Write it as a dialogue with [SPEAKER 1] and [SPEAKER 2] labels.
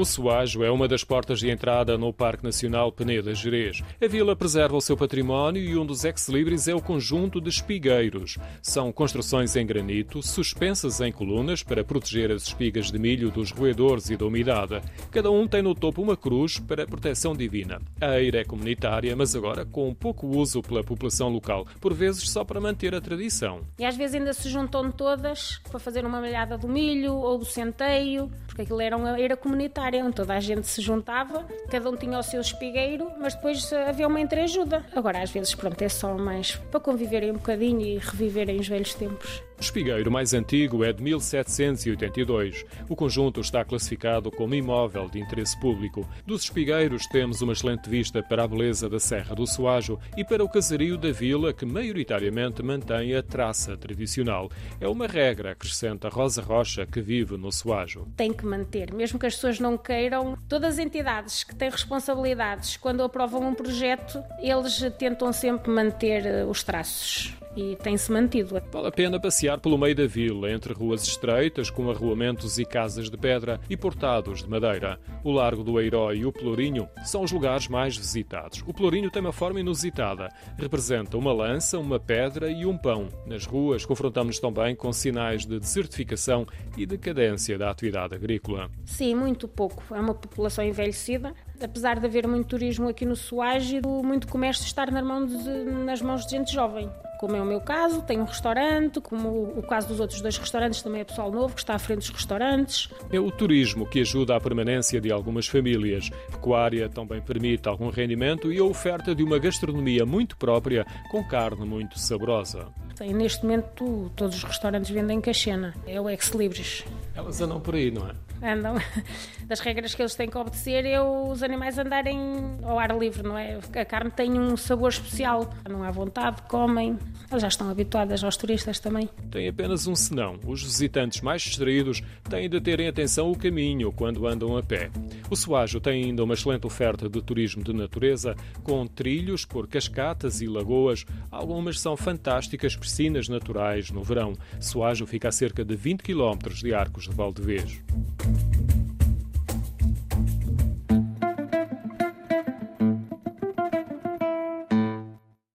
[SPEAKER 1] O Soajo é uma das portas de entrada no Parque Nacional Peneda Gerês. A vila preserva o seu património e um dos ex-libris é o conjunto de espigueiros. São construções em granito, suspensas em colunas para proteger as espigas de milho dos roedores e da umidade. Cada um tem no topo uma cruz para proteção divina. A eira é comunitária, mas agora com pouco uso pela população local, por vezes só para manter a tradição.
[SPEAKER 2] E às vezes ainda se juntam todas para fazer uma malhada do milho ou do centeio, porque aquilo era uma eira comunitária onde toda a gente se juntava, cada um tinha o seu espigueiro, mas depois havia uma entreajuda. Agora, às vezes, pronto, é só mais para conviverem um bocadinho e reviverem os velhos tempos.
[SPEAKER 1] O espigueiro mais antigo é de 1782. O conjunto está classificado como imóvel de interesse público. Dos espigueiros temos uma excelente vista para a beleza da Serra do Soajo e para o casario da vila, que maioritariamente mantém a traça tradicional. É uma regra, acrescenta Rosa Rocha, que vive no Soajo.
[SPEAKER 2] Tem que manter, mesmo que as pessoas não queiram, todas as entidades que têm responsabilidades, quando aprovam um projeto, eles tentam sempre manter eh, os traços e tem-se mantido.
[SPEAKER 1] Vale a pena passear pelo meio da vila, entre ruas estreitas, com arruamentos e casas de pedra e portados de madeira. O Largo do Eiró e o Pelourinho são os lugares mais visitados. O Pelourinho tem uma forma inusitada. Representa uma lança, uma pedra e um pão. Nas ruas confrontamos-nos também com sinais de desertificação e decadência da atividade agrícola.
[SPEAKER 2] Sim, muito pouco. É uma população envelhecida. Apesar de haver muito turismo aqui no Soage, muito comércio estar nas mãos de, nas mãos de gente jovem como é o meu caso, tenho um restaurante, como o caso dos outros dois restaurantes também é pessoal novo que está à frente dos restaurantes.
[SPEAKER 1] É o turismo que ajuda à permanência de algumas famílias. Pecuária também permite algum rendimento e a oferta de uma gastronomia muito própria, com carne muito saborosa.
[SPEAKER 2] Neste momento, todos os restaurantes vendem cachena. É o ex-libris.
[SPEAKER 1] Elas andam por aí, não é?
[SPEAKER 2] Andam, das regras que eles têm que obedecer, é os animais andarem ao ar livre, não é? A carne tem um sabor especial, não há vontade, comem. Elas já estão habituadas aos turistas também.
[SPEAKER 1] Tem apenas um senão. Os visitantes mais distraídos têm de terem atenção ao caminho quando andam a pé. O Soajo tem ainda uma excelente oferta de turismo de natureza, com trilhos por cascatas e lagoas. Algumas são fantásticas piscinas naturais no verão. Soajo fica a cerca de 20 km de Arcos de Valdevez. Thank you.